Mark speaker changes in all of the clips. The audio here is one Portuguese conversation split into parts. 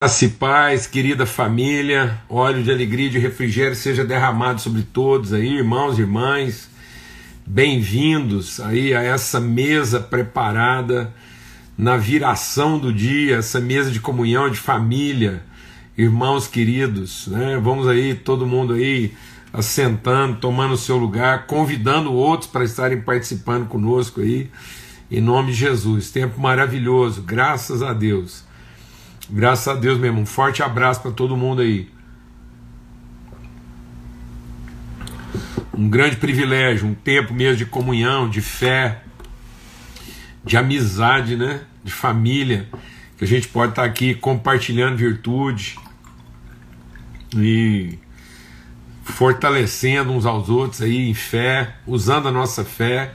Speaker 1: Graça e paz, querida família, óleo de alegria e de refrigério seja derramado sobre todos aí, irmãos e irmãs. Bem-vindos aí a essa mesa preparada na viração do dia, essa mesa de comunhão de família, irmãos queridos, né? Vamos aí, todo mundo aí assentando, tomando o seu lugar, convidando outros para estarem participando conosco aí, em nome de Jesus. Tempo maravilhoso, graças a Deus. Graças a Deus mesmo. Um forte abraço para todo mundo aí. Um grande privilégio, um tempo mesmo de comunhão, de fé, de amizade, né? De família, que a gente pode estar aqui compartilhando virtude e fortalecendo uns aos outros aí em fé, usando a nossa fé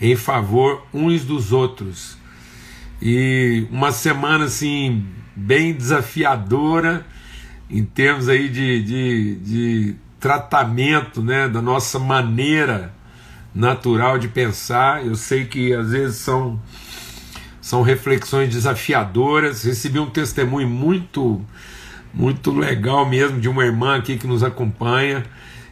Speaker 1: em favor uns dos outros. E uma semana assim bem desafiadora em termos aí de, de, de tratamento né, da nossa maneira natural de pensar. Eu sei que às vezes são, são reflexões desafiadoras. Recebi um testemunho muito, muito legal mesmo de uma irmã aqui que nos acompanha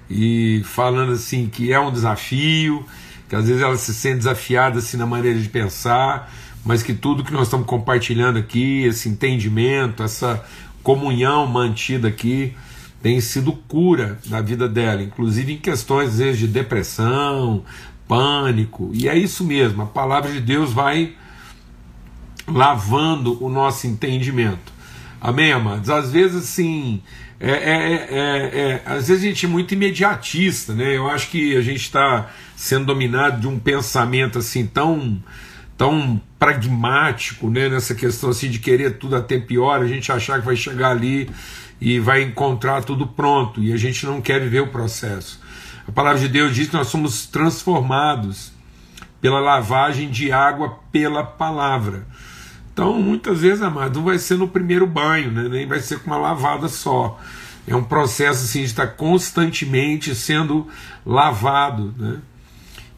Speaker 1: e falando assim que é um desafio, que às vezes ela se sente desafiada assim na maneira de pensar mas que tudo que nós estamos compartilhando aqui, esse entendimento, essa comunhão mantida aqui, tem sido cura na vida dela, inclusive em questões às vezes de depressão, pânico, e é isso mesmo, a palavra de Deus vai lavando o nosso entendimento. Amém, amados? Às vezes, assim, é, é, é, é, às vezes a gente é muito imediatista, né? Eu acho que a gente está sendo dominado de um pensamento assim tão tão pragmático né, nessa questão assim de querer tudo até pior, a gente achar que vai chegar ali e vai encontrar tudo pronto, e a gente não quer viver o processo. A palavra de Deus diz que nós somos transformados pela lavagem de água pela palavra. Então, muitas vezes, amado, não vai ser no primeiro banho, né? nem vai ser com uma lavada só. É um processo assim, de estar constantemente sendo lavado. Né?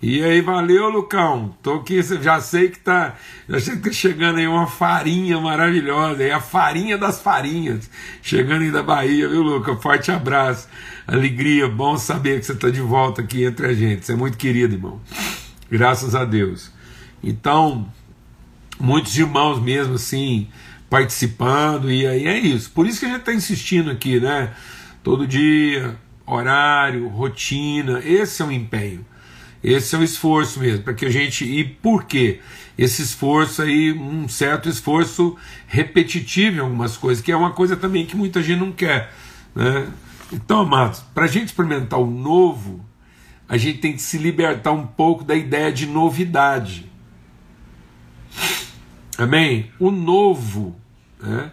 Speaker 1: E aí, valeu, Lucão. Tô aqui, já sei que tá, já sei que tá chegando aí uma farinha maravilhosa, a farinha das farinhas, chegando aí da Bahia, viu, Lucão? Forte abraço, alegria, bom saber que você tá de volta aqui entre a gente. Você é muito querido, irmão. Graças a Deus. Então, muitos irmãos mesmo assim participando e aí é isso. Por isso que a gente está insistindo aqui, né? Todo dia, horário, rotina, esse é o empenho. Esse é o esforço mesmo, para que a gente. E por quê? Esse esforço aí, um certo esforço repetitivo em algumas coisas, que é uma coisa também que muita gente não quer. Né? Então, amados, para a gente experimentar o novo, a gente tem que se libertar um pouco da ideia de novidade. Amém? O novo né,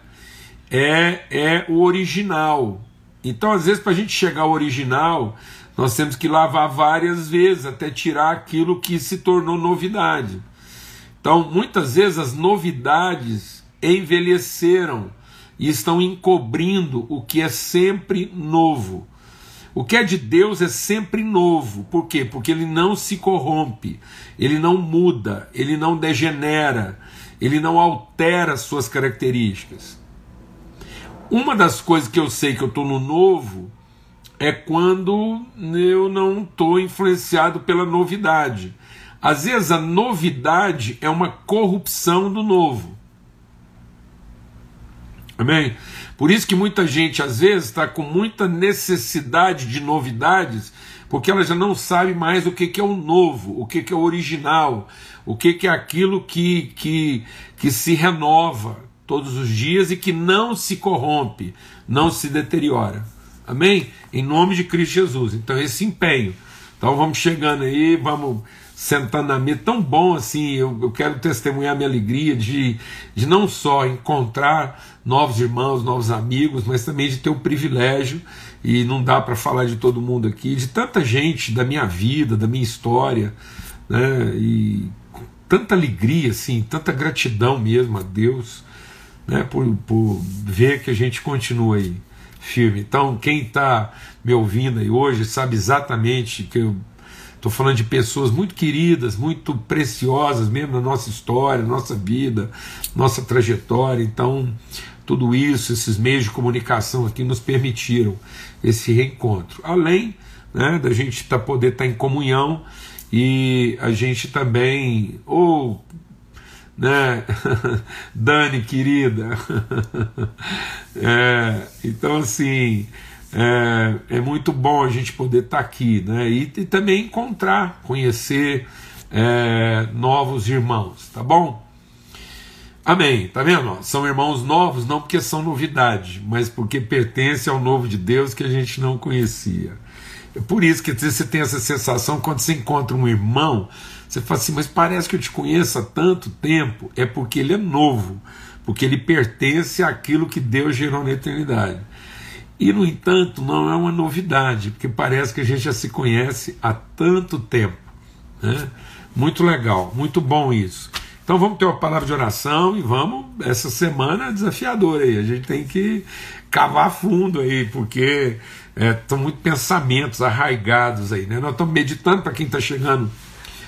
Speaker 1: é, é o original. Então, às vezes, para a gente chegar ao original, nós temos que lavar várias vezes até tirar aquilo que se tornou novidade. Então, muitas vezes as novidades envelheceram e estão encobrindo o que é sempre novo. O que é de Deus é sempre novo. Por quê? Porque ele não se corrompe, ele não muda, ele não degenera, ele não altera suas características. Uma das coisas que eu sei que eu estou no novo é quando eu não estou influenciado pela novidade. Às vezes a novidade é uma corrupção do novo. Amém? Por isso que muita gente às vezes está com muita necessidade de novidades, porque ela já não sabe mais o que, que é o novo, o que, que é o original, o que, que é aquilo que, que, que se renova todos os dias e que não se corrompe, não se deteriora. Amém? Em nome de Cristo Jesus. Então, esse empenho. Então, vamos chegando aí, vamos sentando na mesa. Tão bom assim, eu, eu quero testemunhar minha alegria de, de não só encontrar novos irmãos, novos amigos, mas também de ter o privilégio, e não dá para falar de todo mundo aqui, de tanta gente da minha vida, da minha história, né? E tanta alegria, assim, tanta gratidão mesmo a Deus, né? Por, por ver que a gente continua aí firme. Então, quem está me ouvindo aí hoje sabe exatamente que eu estou falando de pessoas muito queridas, muito preciosas mesmo na nossa história, nossa vida, nossa trajetória. Então, tudo isso, esses meios de comunicação aqui nos permitiram esse reencontro. Além né, da gente tá, poder estar tá em comunhão e a gente também, ou né? Dani, querida. é, então, assim, é, é, muito bom a gente poder estar tá aqui, né? E, e, também encontrar, conhecer é, novos irmãos, tá bom? Amém, tá vendo? São irmãos novos, não porque são novidade, mas porque pertencem ao novo de Deus que a gente não conhecia. É por isso que você tem essa sensação quando você encontra um irmão você fala assim, mas parece que eu te conheço há tanto tempo. É porque ele é novo, porque ele pertence àquilo que Deus gerou na eternidade. E, no entanto, não é uma novidade, porque parece que a gente já se conhece há tanto tempo. Né? Muito legal, muito bom isso. Então vamos ter uma palavra de oração e vamos, essa semana é desafiadora aí. A gente tem que cavar fundo aí, porque é, são muitos pensamentos arraigados aí. Né? Nós estamos meditando para quem está chegando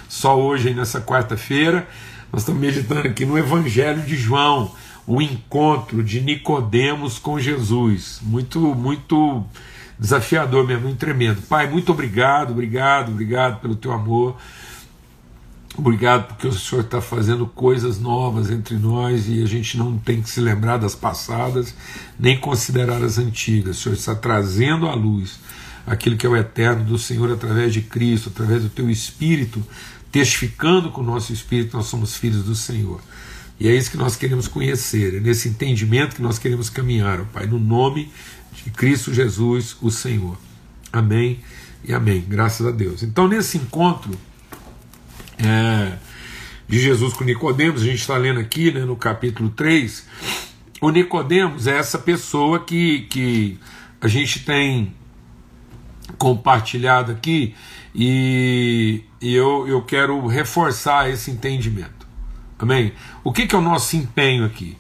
Speaker 1: só hoje, nessa quarta-feira, nós estamos meditando aqui no Evangelho de João, o encontro de Nicodemos com Jesus. Muito, muito desafiador mesmo, muito tremendo. Pai, muito obrigado, obrigado, obrigado pelo teu amor. Obrigado porque o Senhor está fazendo coisas novas entre nós e a gente não tem que se lembrar das passadas, nem considerar as antigas. O Senhor está trazendo à luz aquilo que é o eterno do Senhor através de Cristo, através do teu Espírito, testificando com o nosso espírito nós somos filhos do Senhor. E é isso que nós queremos conhecer, é nesse entendimento que nós queremos caminhar, ó Pai, no nome de Cristo Jesus, o Senhor. Amém e amém. Graças a Deus. Então, nesse encontro é, de Jesus com Nicodemos, a gente está lendo aqui né, no capítulo 3, o Nicodemos é essa pessoa que, que a gente tem compartilhado aqui e, e eu, eu quero reforçar esse entendimento. Amém? O que, que é o nosso empenho aqui?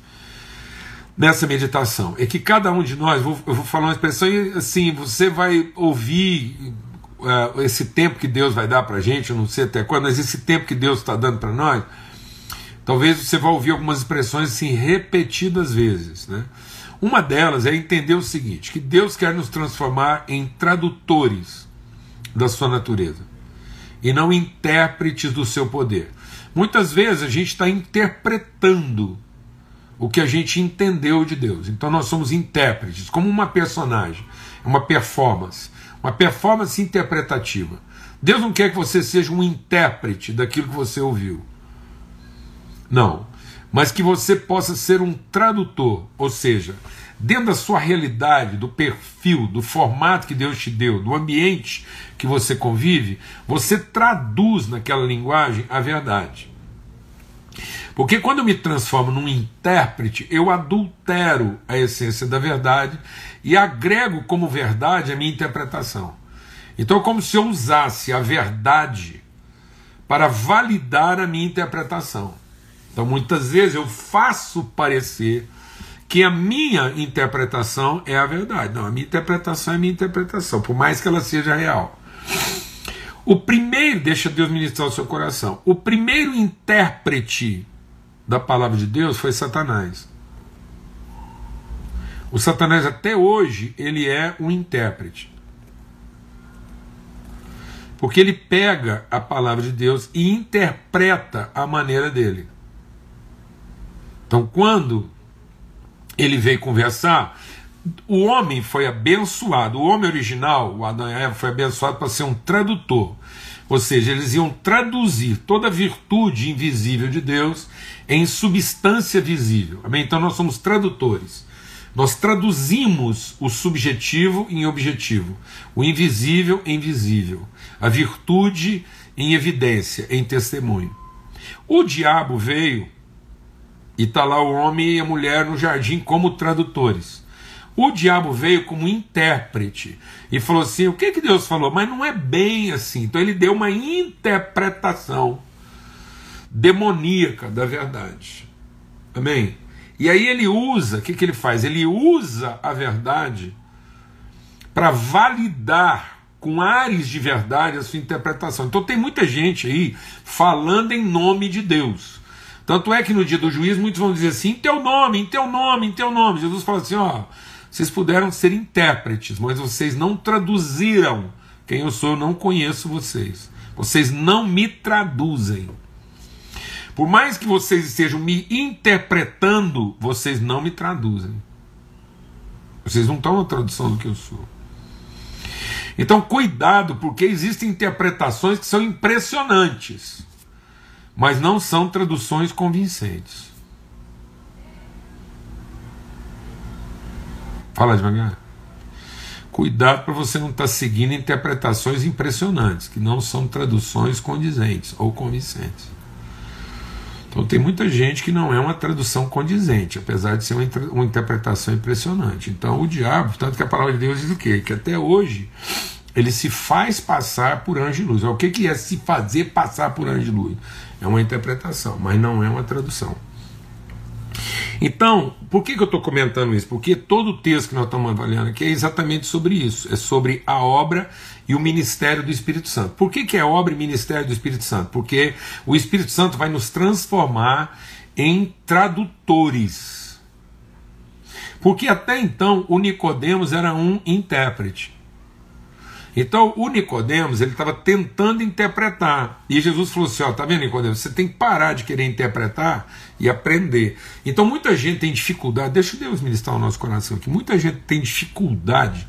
Speaker 1: Nessa meditação é que cada um de nós, vou, eu vou falar uma expressão e assim, você vai ouvir uh, esse tempo que Deus vai dar para a gente, eu não sei até quando, mas esse tempo que Deus está dando para nós, talvez você vá ouvir algumas expressões assim repetidas vezes, né? Uma delas é entender o seguinte: que Deus quer nos transformar em tradutores da sua natureza e não intérpretes do seu poder. Muitas vezes a gente está interpretando o que a gente entendeu de Deus. Então nós somos intérpretes, como uma personagem, uma performance, uma performance interpretativa. Deus não quer que você seja um intérprete daquilo que você ouviu. Não. Mas que você possa ser um tradutor, ou seja, dentro da sua realidade, do perfil, do formato que Deus te deu, do ambiente que você convive, você traduz naquela linguagem a verdade. Porque quando eu me transformo num intérprete, eu adultero a essência da verdade e agrego como verdade a minha interpretação. Então é como se eu usasse a verdade para validar a minha interpretação. Então muitas vezes eu faço parecer que a minha interpretação é a verdade. Não, a minha interpretação é a minha interpretação, por mais que ela seja real. O primeiro, deixa Deus ministrar o seu coração. O primeiro intérprete da palavra de Deus foi Satanás. O Satanás até hoje ele é um intérprete. Porque ele pega a palavra de Deus e interpreta a maneira dele. Então, quando ele veio conversar, o homem foi abençoado, o homem original, o Adão e Eva, foi abençoado para ser um tradutor. Ou seja, eles iam traduzir toda a virtude invisível de Deus em substância visível. Amém? Então nós somos tradutores. Nós traduzimos o subjetivo em objetivo, o invisível em visível, a virtude em evidência, em testemunho. O diabo veio e está lá o homem e a mulher no jardim como tradutores. O diabo veio como intérprete e falou assim: o que, que Deus falou? Mas não é bem assim. Então ele deu uma interpretação demoníaca da verdade. Amém? E aí ele usa, o que, que ele faz? Ele usa a verdade para validar com ares de verdade a sua interpretação. Então tem muita gente aí falando em nome de Deus Tanto é que no dia do juízo muitos vão dizer assim: em teu nome, em teu nome, em teu nome. Jesus fala assim: ó, vocês puderam ser intérpretes, mas vocês não traduziram quem eu sou, eu não conheço vocês. Vocês não me traduzem. Por mais que vocês estejam me interpretando, vocês não me traduzem. Vocês não estão na tradução do que eu sou. Então, cuidado, porque existem interpretações que são impressionantes, mas não são traduções convincentes. Fala devagar. Cuidado para você não estar tá seguindo interpretações impressionantes, que não são traduções condizentes ou convincentes. Então tem muita gente que não é uma tradução condizente, apesar de ser uma, uma interpretação impressionante. Então o diabo, tanto que a palavra de Deus diz o quê? Que até hoje ele se faz passar por anjo de luz. O que, que é se fazer passar por anjo de luz? É uma interpretação, mas não é uma tradução. Então, por que, que eu estou comentando isso? Porque todo o texto que nós estamos avaliando aqui é exatamente sobre isso. É sobre a obra e o ministério do Espírito Santo. Por que, que é obra e ministério do Espírito Santo? Porque o Espírito Santo vai nos transformar em tradutores. Porque até então o Nicodemos era um intérprete. Então o Nicodemos ele estava tentando interpretar e Jesus falou assim, ó, tá vendo Nicodemos, você tem que parar de querer interpretar e aprender. Então muita gente tem dificuldade, deixa Deus ministrar o nosso coração aqui. Muita gente tem dificuldade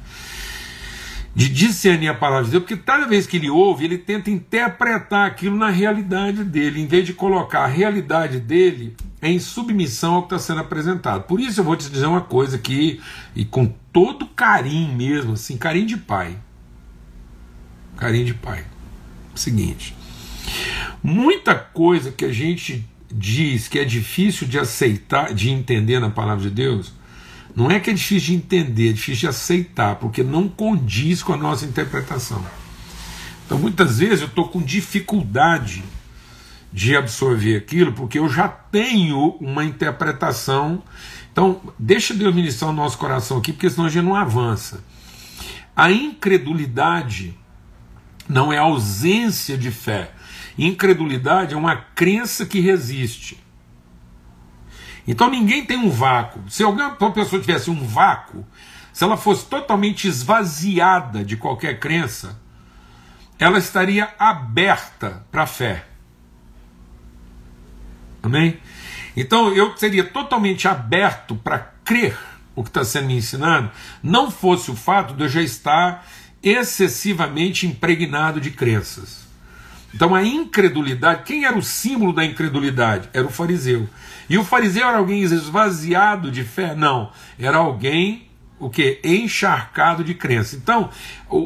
Speaker 1: de discernir a palavra de Deus, porque cada vez que ele ouve, ele tenta interpretar aquilo na realidade dele, em vez de colocar a realidade dele em submissão ao que está sendo apresentado. Por isso eu vou te dizer uma coisa aqui, e com todo carinho mesmo, assim, carinho de pai. Carinho de pai. Seguinte. Muita coisa que a gente diz que é difícil de aceitar, de entender na palavra de Deus, não é que é difícil de entender, é difícil de aceitar, porque não condiz com a nossa interpretação. Então muitas vezes eu estou com dificuldade de absorver aquilo, porque eu já tenho uma interpretação. Então, deixa Deus ministrar o nosso coração aqui, porque senão a gente não avança. A incredulidade não é ausência de fé. Incredulidade é uma crença que resiste. Então ninguém tem um vácuo. Se alguma pessoa tivesse um vácuo, se ela fosse totalmente esvaziada de qualquer crença, ela estaria aberta para a fé. Amém? Então eu seria totalmente aberto para crer o que está sendo me ensinado, não fosse o fato de eu já estar excessivamente impregnado de crenças. Então a incredulidade, quem era o símbolo da incredulidade? Era o fariseu. E o fariseu era alguém esvaziado de fé? Não, era alguém o que encharcado de crença. Então,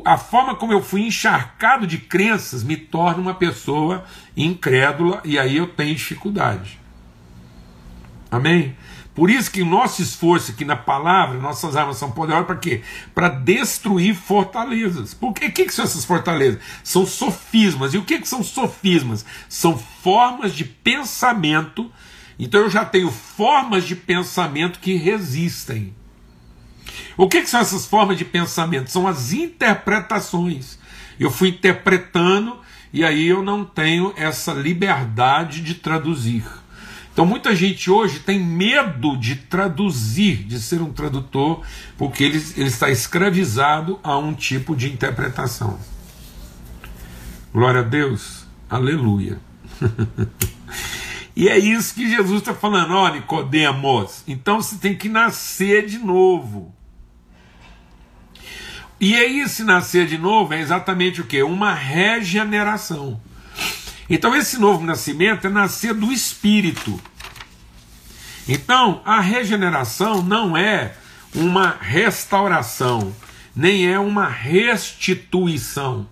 Speaker 1: a forma como eu fui encharcado de crenças me torna uma pessoa incrédula e aí eu tenho dificuldade. Amém? Por isso que o nosso esforço aqui na palavra, nossas armas são poderosas para quê? Para destruir fortalezas. Por quê? O que, que são essas fortalezas? São sofismas. E o que, que são sofismas? São formas de pensamento. Então eu já tenho formas de pensamento que resistem. O que, que são essas formas de pensamento? São as interpretações. Eu fui interpretando e aí eu não tenho essa liberdade de traduzir. Então muita gente hoje tem medo de traduzir, de ser um tradutor, porque ele, ele está escravizado a um tipo de interpretação. Glória a Deus, aleluia. e é isso que Jesus está falando, ó Nicodemos, então você tem que nascer de novo. E aí, esse nascer de novo é exatamente o que? Uma regeneração. Então, esse novo nascimento é nascer do espírito. Então, a regeneração não é uma restauração, nem é uma restituição.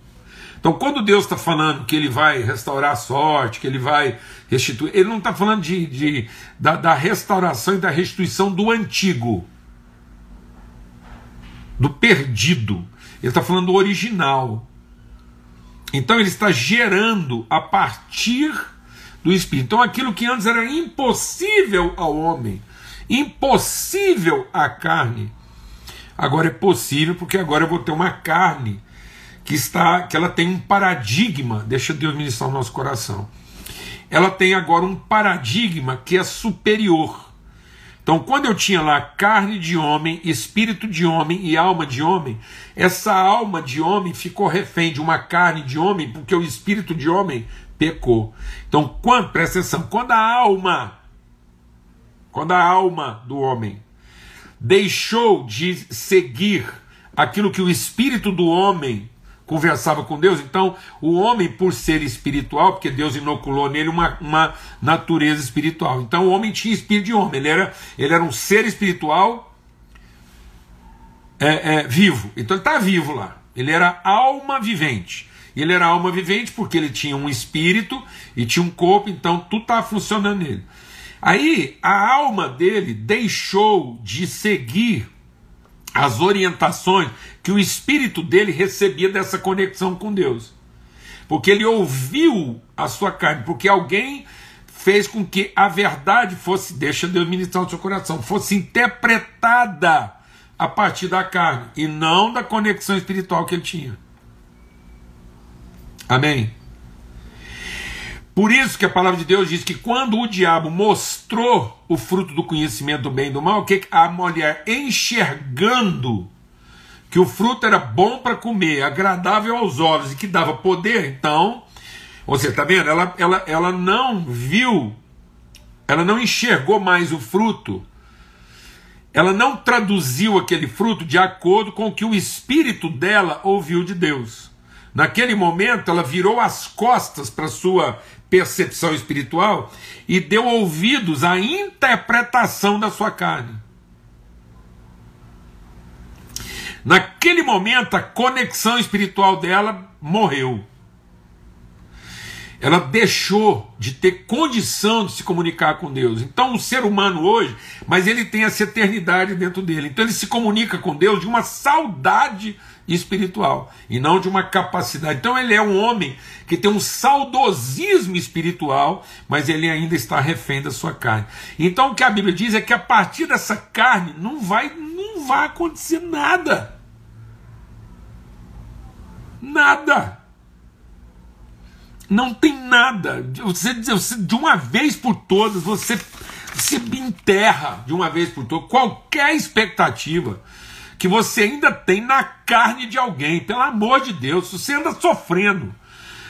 Speaker 1: Então, quando Deus está falando que Ele vai restaurar a sorte, que Ele vai restituir, Ele não está falando de, de da, da restauração e da restituição do antigo, do perdido. Ele está falando do original. Então ele está gerando a partir do Espírito. Então aquilo que antes era impossível ao homem, impossível à carne, agora é possível porque agora eu vou ter uma carne que está, que ela tem um paradigma. Deixa Deus ministrar o nosso coração. ela tem agora um paradigma que é superior. Então, quando eu tinha lá carne de homem, espírito de homem e alma de homem, essa alma de homem ficou refém de uma carne de homem, porque o espírito de homem pecou. Então, quando, presta atenção, quando a alma, quando a alma do homem deixou de seguir aquilo que o espírito do homem conversava com Deus. Então, o homem, por ser espiritual, porque Deus inoculou nele uma, uma natureza espiritual. Então, o homem tinha espírito de homem, ele era, ele era um ser espiritual é, é, vivo. Então, ele está vivo lá. Ele era alma vivente. Ele era alma vivente porque ele tinha um espírito e tinha um corpo, então tudo estava funcionando nele. Aí, a alma dele deixou de seguir as orientações que o espírito dele recebia dessa conexão com Deus. Porque ele ouviu a sua carne, porque alguém fez com que a verdade fosse, deixa Deus ministrar no seu coração, fosse interpretada a partir da carne e não da conexão espiritual que ele tinha. Amém? Por isso que a palavra de Deus diz que quando o diabo mostrou o fruto do conhecimento do bem e do mal, que a mulher enxergando que o fruto era bom para comer, agradável aos olhos e que dava poder, então, você está vendo? Ela, ela, ela não viu, ela não enxergou mais o fruto, ela não traduziu aquele fruto de acordo com o que o espírito dela ouviu de Deus. Naquele momento, ela virou as costas para sua percepção espiritual e deu ouvidos à interpretação da sua carne. Naquele momento, a conexão espiritual dela morreu. Ela deixou de ter condição de se comunicar com Deus. Então, o ser humano hoje, mas ele tem essa eternidade dentro dele. Então, ele se comunica com Deus de uma saudade espiritual e não de uma capacidade. Então ele é um homem que tem um saudosismo espiritual, mas ele ainda está refém da sua carne. Então o que a Bíblia diz é que a partir dessa carne não vai não vai acontecer nada. Nada. Não tem nada. Você, você de uma vez por todas você se enterra de uma vez por todas qualquer expectativa que você ainda tem na carne de alguém. Pelo amor de Deus, se você anda sofrendo,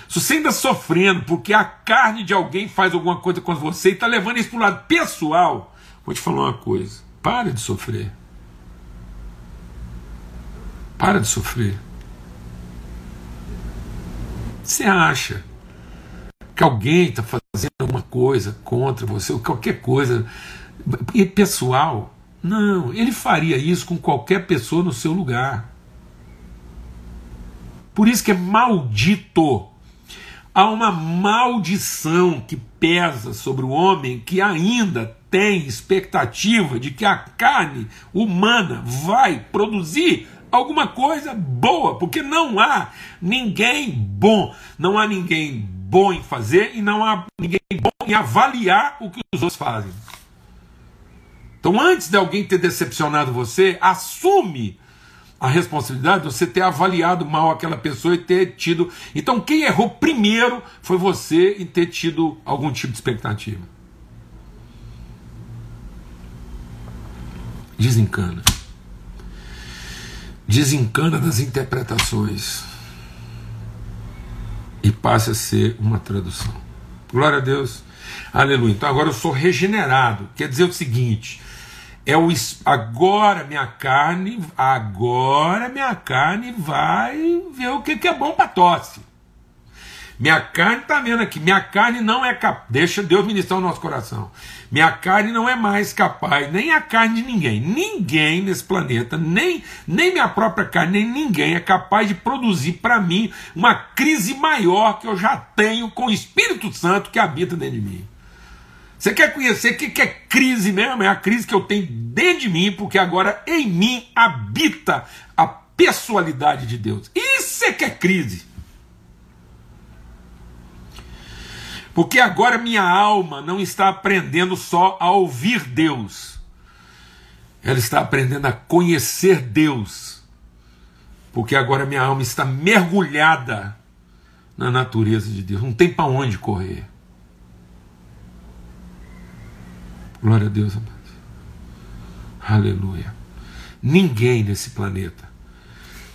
Speaker 1: se você ainda sofrendo porque a carne de alguém faz alguma coisa com você e está levando isso para o lado pessoal, vou te falar uma coisa: para de sofrer. Para de sofrer. Você acha que alguém está fazendo alguma coisa contra você, ou qualquer coisa, e pessoal, não, ele faria isso com qualquer pessoa no seu lugar. Por isso que é maldito. Há uma maldição que pesa sobre o homem que ainda tem expectativa de que a carne humana vai produzir alguma coisa boa, porque não há ninguém bom, não há ninguém bom em fazer e não há ninguém bom em avaliar o que os outros fazem. Então, antes de alguém ter decepcionado você, assume a responsabilidade de você ter avaliado mal aquela pessoa e ter tido. Então, quem errou primeiro foi você em ter tido algum tipo de expectativa. Desencana. Desencana das interpretações. E passe a ser uma tradução. Glória a Deus. Aleluia. Então agora eu sou regenerado. Quer dizer o seguinte: é o agora minha carne, agora minha carne vai ver o que, que é bom para tosse. Minha carne está vendo aqui, minha carne não é capaz, deixa Deus ministrar o nosso coração. Minha carne não é mais capaz, nem a carne de ninguém, ninguém nesse planeta, nem, nem minha própria carne, nem ninguém é capaz de produzir para mim uma crise maior que eu já tenho com o Espírito Santo que habita dentro de mim. Você quer conhecer o que é crise mesmo? É a crise que eu tenho dentro de mim, porque agora em mim habita a pessoalidade de Deus. Isso é que é crise. Porque agora minha alma não está aprendendo só a ouvir Deus, ela está aprendendo a conhecer Deus. Porque agora minha alma está mergulhada na natureza de Deus, não tem para onde correr. Glória a Deus, amados. Aleluia. Ninguém nesse planeta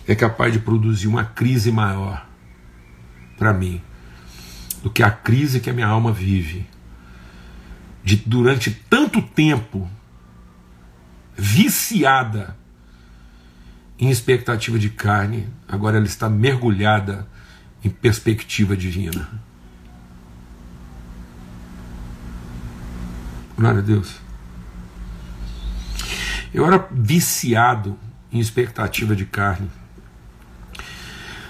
Speaker 1: é capaz de produzir uma crise maior para mim do que a crise que a minha alma vive. De durante tanto tempo viciada em expectativa de carne, agora ela está mergulhada em perspectiva divina. Glória a Deus. Eu era viciado em expectativa de carne.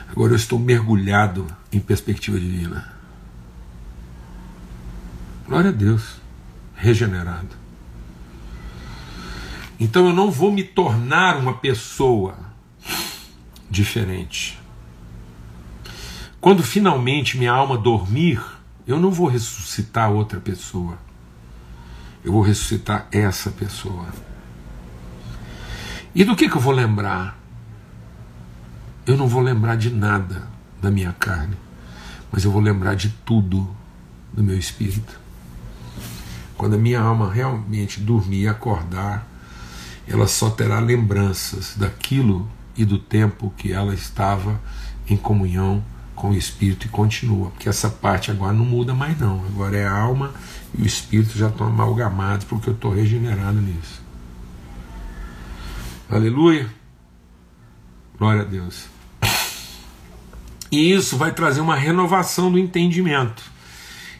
Speaker 1: Agora eu estou mergulhado em perspectiva divina. Glória a Deus. Regenerado. Então eu não vou me tornar uma pessoa diferente. Quando finalmente minha alma dormir, eu não vou ressuscitar outra pessoa. Eu vou ressuscitar essa pessoa. E do que, que eu vou lembrar? Eu não vou lembrar de nada da minha carne, mas eu vou lembrar de tudo do meu espírito. Quando a minha alma realmente dormir e acordar, ela só terá lembranças daquilo e do tempo que ela estava em comunhão com o Espírito e continua, porque essa parte agora não muda mais não, agora é a alma e o Espírito já estão amalgamados porque eu estou regenerado nisso. Aleluia. Glória a Deus. E isso vai trazer uma renovação do entendimento.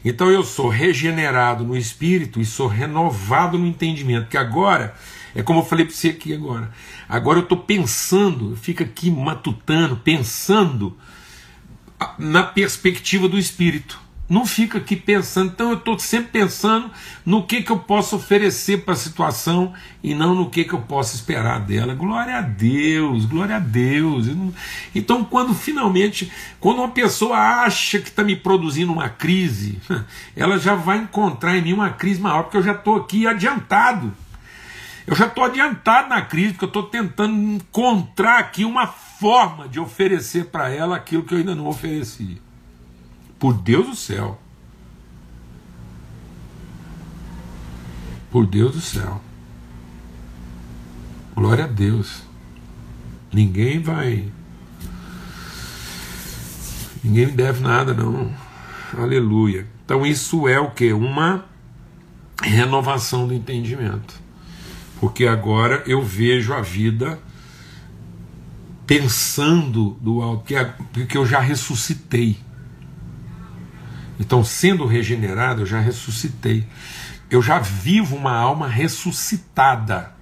Speaker 1: Então eu sou regenerado no espírito e sou renovado no entendimento. Que agora, é como eu falei para você aqui agora. Agora eu estou pensando, fica aqui matutando, pensando na perspectiva do espírito. Não fica aqui pensando, então eu estou sempre pensando no que, que eu posso oferecer para a situação e não no que, que eu posso esperar dela. Glória a Deus, glória a Deus. Então, quando finalmente, quando uma pessoa acha que está me produzindo uma crise, ela já vai encontrar em mim uma crise maior, porque eu já estou aqui adiantado. Eu já estou adiantado na crise, porque eu estou tentando encontrar aqui uma forma de oferecer para ela aquilo que eu ainda não ofereci. Por Deus do céu. Por Deus do céu. Glória a Deus. Ninguém vai. Ninguém me deve nada, não. Aleluia. Então isso é o que? Uma renovação do entendimento. Porque agora eu vejo a vida pensando do alto, porque eu já ressuscitei. Então, sendo regenerado, eu já ressuscitei. Eu já vivo uma alma ressuscitada.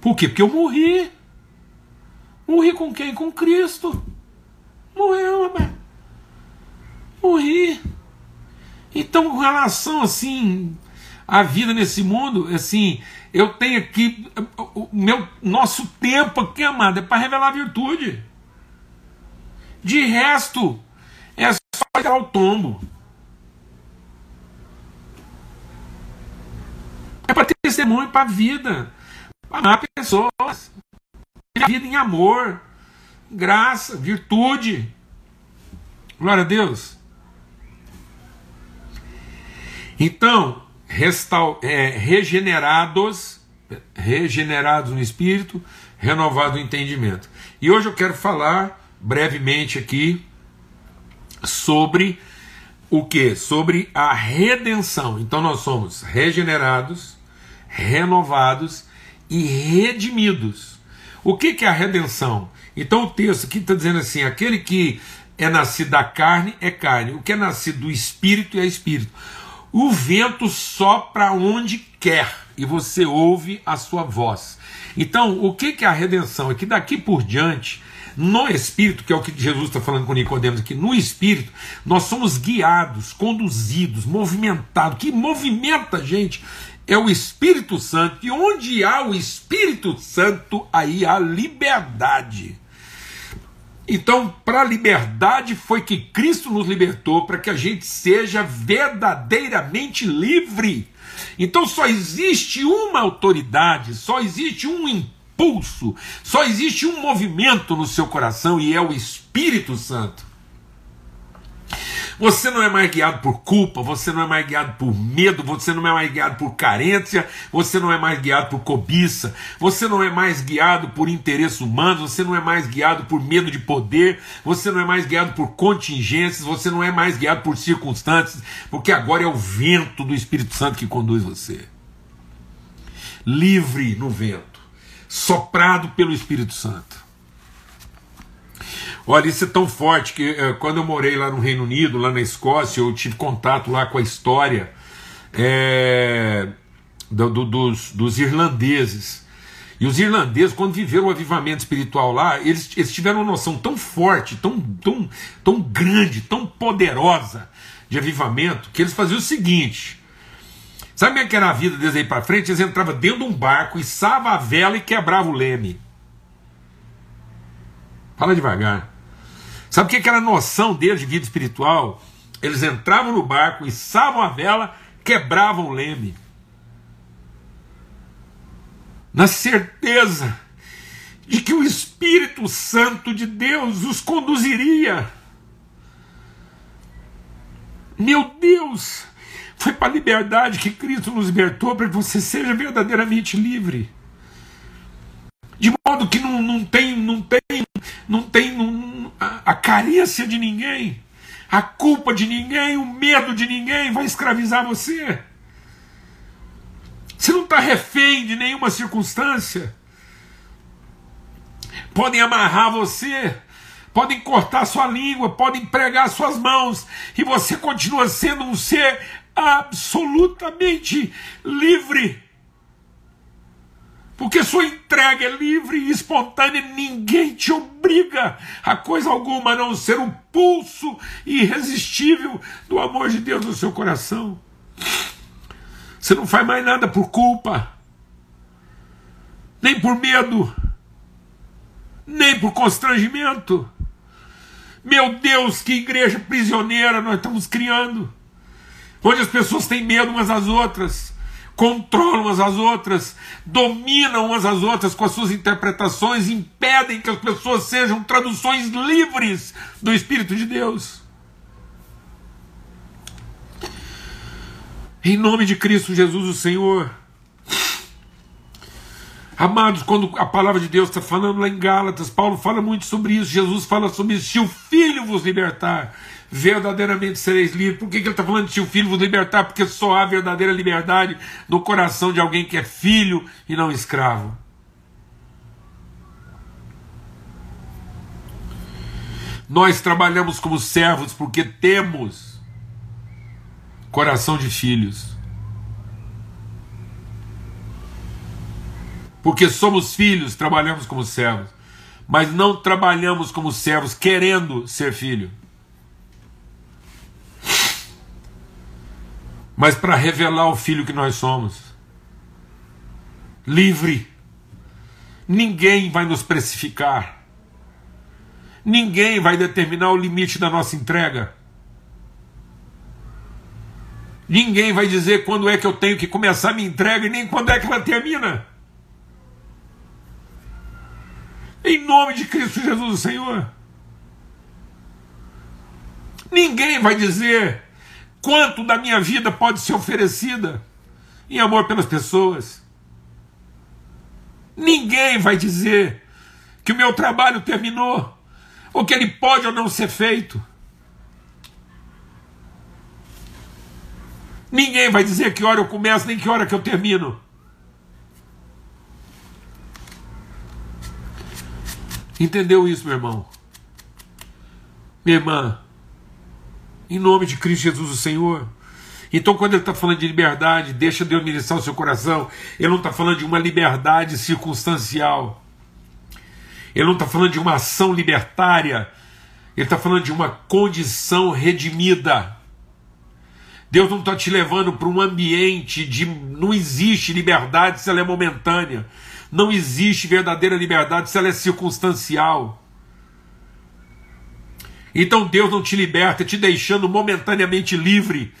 Speaker 1: Por quê? Porque eu morri. Morri com quem? Com Cristo. Morreu, rapaz. Morri. Então, com relação assim à vida nesse mundo, assim, eu tenho aqui o meu nosso tempo aqui, amado, é para revelar virtude. De resto, só tirar o tombo. É para ter testemunho para a vida. Amar pessoas. A vida em amor, graça, virtude. Glória a Deus. Então, restaur, é, regenerados, regenerados no espírito, renovado o entendimento. E hoje eu quero falar brevemente aqui sobre o que? Sobre a redenção. Então nós somos regenerados, renovados e redimidos. O que, que é a redenção? Então o texto aqui está dizendo assim: aquele que é nascido da carne é carne, o que é nascido do espírito é espírito. O vento sopra onde quer e você ouve a sua voz. Então, o que, que é a redenção? É que daqui por diante no Espírito, que é o que Jesus está falando com Nicodemos aqui, no Espírito, nós somos guiados, conduzidos, movimentados. Que movimenta a gente é o Espírito Santo. E onde há o Espírito Santo, aí há liberdade. Então, para a liberdade foi que Cristo nos libertou, para que a gente seja verdadeiramente livre. Então só existe uma autoridade, só existe um impulso, só existe um movimento no seu coração e é o Espírito Santo. Você não é mais guiado por culpa, você não é mais guiado por medo, você não é mais guiado por carência, você não é mais guiado por cobiça, você não é mais guiado por interesses humanos, você não é mais guiado por medo de poder, você não é mais guiado por contingências, você não é mais guiado por circunstâncias, porque agora é o vento do Espírito Santo que conduz você. Livre no vento, soprado pelo Espírito Santo. Olha, isso é tão forte que é, quando eu morei lá no Reino Unido, lá na Escócia, eu tive contato lá com a história é, do, do, dos, dos irlandeses. E os irlandeses, quando viveram o avivamento espiritual lá, eles, eles tiveram uma noção tão forte, tão, tão, tão grande, tão poderosa de avivamento, que eles faziam o seguinte: sabe como é que era a vida deles aí para frente? Eles entravam dentro de um barco, içavam a vela e quebravam o leme. Fala devagar. Sabe o que, que era a noção deles de vida espiritual? Eles entravam no barco, içavam a vela, quebravam o leme. Na certeza de que o Espírito Santo de Deus os conduziria. Meu Deus, foi para a liberdade que Cristo nos libertou para que você seja verdadeiramente livre. De modo que não, não tem, não tem, não tem não, a, a carência de ninguém, a culpa de ninguém, o medo de ninguém vai escravizar você. Você não está refém de nenhuma circunstância. Podem amarrar você, podem cortar sua língua, podem pregar suas mãos, e você continua sendo um ser absolutamente livre porque sua entrega é livre e espontânea, ninguém te obriga a coisa alguma a não ser o pulso irresistível do amor de Deus no seu coração. Você não faz mais nada por culpa, nem por medo, nem por constrangimento. Meu Deus, que igreja prisioneira nós estamos criando, onde as pessoas têm medo umas das outras controlam umas às outras, dominam umas às outras com as suas interpretações, impedem que as pessoas sejam traduções livres do Espírito de Deus. Em nome de Cristo Jesus, o Senhor. Amados, quando a palavra de Deus está falando lá em Gálatas, Paulo fala muito sobre isso, Jesus fala sobre isso. Se o Filho vos libertar, verdadeiramente sereis livres. Por que, que ele está falando de se o filho vos libertar? Porque só há verdadeira liberdade no coração de alguém que é filho e não escravo. Nós trabalhamos como servos porque temos coração de filhos. Porque somos filhos, trabalhamos como servos. Mas não trabalhamos como servos querendo ser filho. Mas para revelar o filho que nós somos. Livre. Ninguém vai nos precificar. Ninguém vai determinar o limite da nossa entrega. Ninguém vai dizer quando é que eu tenho que começar a minha entrega e nem quando é que ela termina. Em nome de Cristo Jesus, o Senhor. Ninguém vai dizer quanto da minha vida pode ser oferecida em amor pelas pessoas. Ninguém vai dizer que o meu trabalho terminou, ou que ele pode ou não ser feito. Ninguém vai dizer que hora eu começo, nem que hora que eu termino. Entendeu isso, meu irmão? Minha irmã, em nome de Cristo Jesus, o Senhor. Então, quando ele está falando de liberdade, deixa Deus ministrar o seu coração. Ele não está falando de uma liberdade circunstancial. Ele não está falando de uma ação libertária. Ele está falando de uma condição redimida. Deus não está te levando para um ambiente de. Não existe liberdade se ela é momentânea. Não existe verdadeira liberdade se ela é circunstancial. Então Deus não te liberta te deixando momentaneamente livre.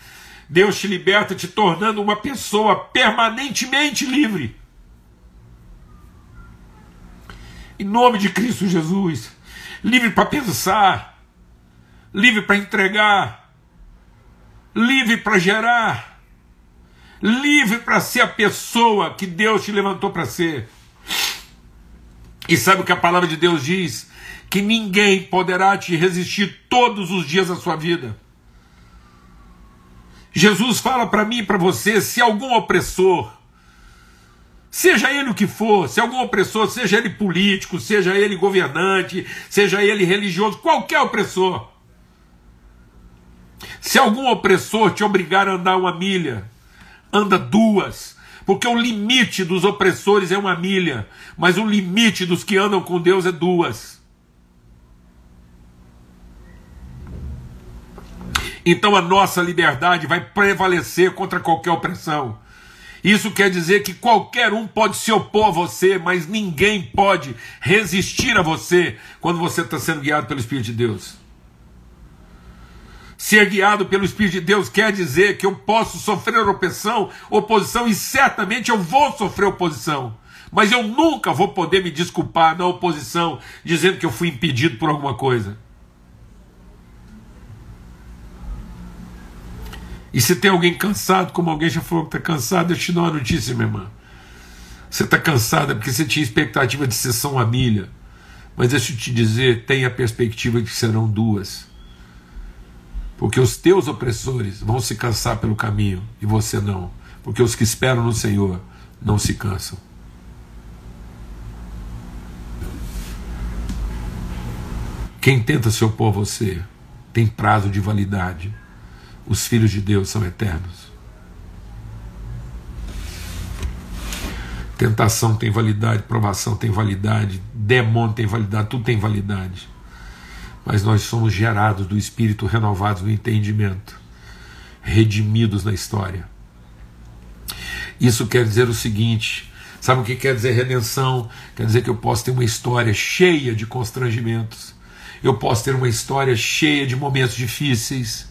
Speaker 1: Deus te liberta te tornando uma pessoa permanentemente livre. Em nome de Cristo Jesus. Livre para pensar, livre para entregar, livre para gerar, livre para ser a pessoa que Deus te levantou para ser. E sabe o que a palavra de Deus diz? Que ninguém poderá te resistir todos os dias da sua vida. Jesus fala para mim e para você: se algum opressor, seja ele o que for, se algum opressor, seja ele político, seja ele governante, seja ele religioso, qualquer opressor, se algum opressor te obrigar a andar uma milha, anda duas, porque o limite dos opressores é uma milha, mas o limite dos que andam com Deus é duas. Então a nossa liberdade vai prevalecer contra qualquer opressão. Isso quer dizer que qualquer um pode se opor a você, mas ninguém pode resistir a você quando você está sendo guiado pelo Espírito de Deus. Ser guiado pelo Espírito de Deus quer dizer que eu posso sofrer opressão, oposição, e certamente eu vou sofrer oposição. Mas eu nunca vou poder me desculpar na oposição, dizendo que eu fui impedido por alguma coisa. E se tem alguém cansado, como alguém já falou que está cansado, eu te dou uma notícia, minha irmã. Você está cansada porque você tinha expectativa de ser só uma milha. Mas deixa eu te dizer, tem a perspectiva de que serão duas. Porque os teus opressores vão se cansar pelo caminho e você não. Porque os que esperam no Senhor não se cansam. Quem tenta se opor a você tem prazo de validade. Os filhos de Deus são eternos. Tentação tem validade, provação tem validade, demônio tem validade, tudo tem validade mas nós somos gerados do Espírito, renovados no entendimento, redimidos na história. Isso quer dizer o seguinte: sabe o que quer dizer redenção? Quer dizer que eu posso ter uma história cheia de constrangimentos, eu posso ter uma história cheia de momentos difíceis,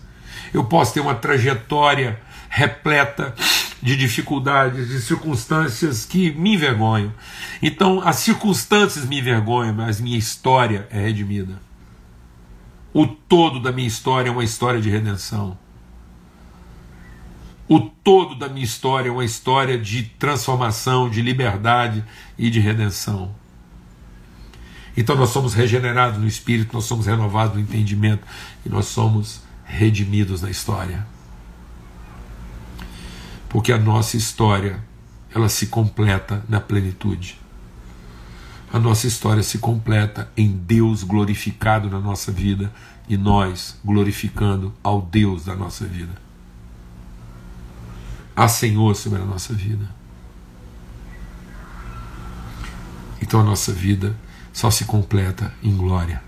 Speaker 1: eu posso ter uma trajetória repleta de dificuldades, de circunstâncias que me envergonham. Então, as circunstâncias me envergonham, mas minha história é redimida. O todo da minha história é uma história de redenção. O todo da minha história é uma história de transformação, de liberdade e de redenção. Então nós somos regenerados no espírito, nós somos renovados no entendimento e nós somos redimidos na história. Porque a nossa história, ela se completa na plenitude. A nossa história se completa em Deus glorificado na nossa vida e nós glorificando ao Deus da nossa vida. Há Senhor sobre a nossa vida. Então a nossa vida só se completa em glória.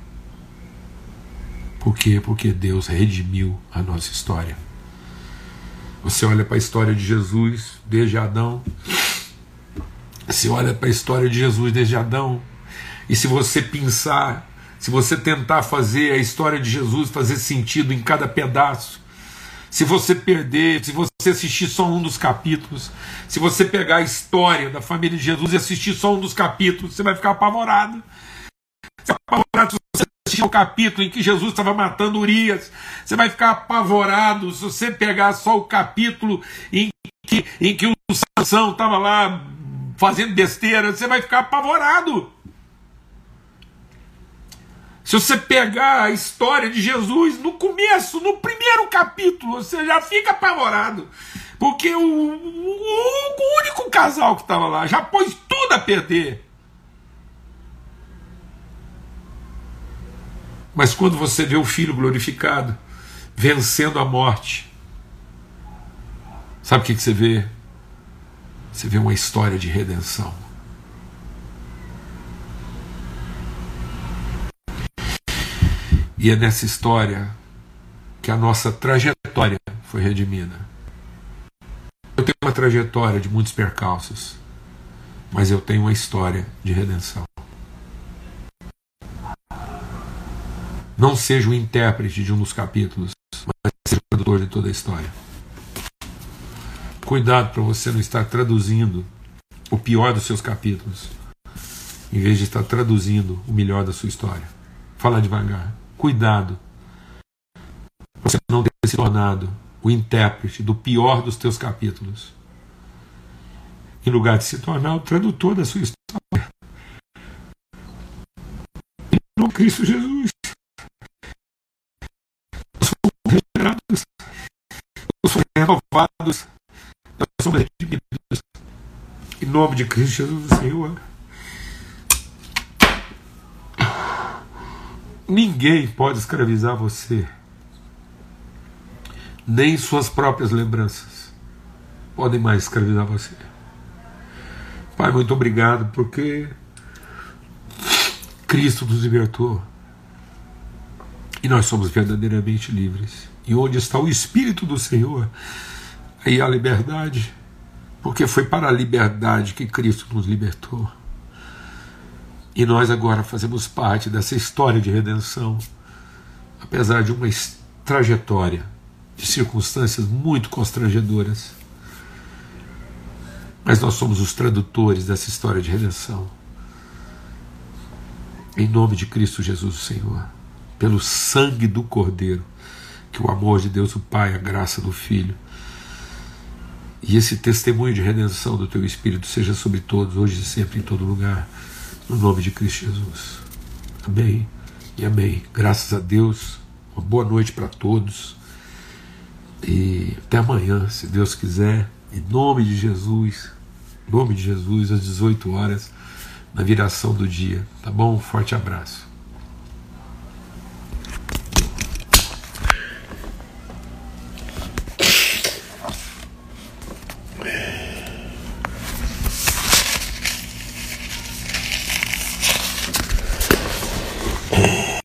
Speaker 1: Por quê? Porque Deus redimiu a nossa história. Você olha para a história de Jesus desde Adão você olha para a história de Jesus desde Adão, e se você pensar, se você tentar fazer a história de Jesus fazer sentido em cada pedaço, se você perder, se você assistir só um dos capítulos, se você pegar a história da família de Jesus e assistir só um dos capítulos, você vai ficar apavorado. Você vai apavorado se você assistir o capítulo em que Jesus estava matando Urias. Você vai ficar apavorado se você pegar só o capítulo em que, em que o Sansão estava lá fazendo besteira, você vai ficar apavorado. Se você pegar a história de Jesus no começo, no primeiro capítulo, você já fica apavorado. Porque o, o, o único casal que estava lá já pôs tudo a perder. Mas quando você vê o Filho glorificado, vencendo a morte, sabe o que, que você vê? Você vê uma história de redenção. E é nessa história que a nossa trajetória foi redimida. Eu tenho uma trajetória de muitos percalços, mas eu tenho uma história de redenção. Não seja o intérprete de um dos capítulos, mas seja o tradutor de toda a história. Cuidado para você não estar traduzindo o pior dos seus capítulos, em vez de estar traduzindo o melhor da sua história. Fala devagar. Cuidado. Você não ter se tornado o intérprete do pior dos teus capítulos, em lugar de se tornar o tradutor da sua história. Em nome de Cristo Jesus. Nós regenerados, nós somos renovados, nós somos redimidos. Em nome de Cristo Jesus, Senhor. Ninguém pode escravizar você, nem suas próprias lembranças podem mais escravizar você. Pai, muito obrigado porque Cristo nos libertou e nós somos verdadeiramente livres. E onde está o Espírito do Senhor, aí há liberdade, porque foi para a liberdade que Cristo nos libertou. E nós agora fazemos parte dessa história de redenção, apesar de uma trajetória de circunstâncias muito constrangedoras. Mas nós somos os tradutores dessa história de redenção. Em nome de Cristo Jesus, o Senhor, pelo sangue do Cordeiro, que o amor de Deus, o Pai, a graça do Filho, e esse testemunho de redenção do Teu Espírito seja sobre todos, hoje e sempre, em todo lugar no nome de Cristo Jesus. Amém e amém. Graças a Deus. Uma boa noite para todos. E até amanhã, se Deus quiser. Em nome de Jesus. Em nome de Jesus, às 18 horas, na viração do dia. Tá bom? Um forte abraço.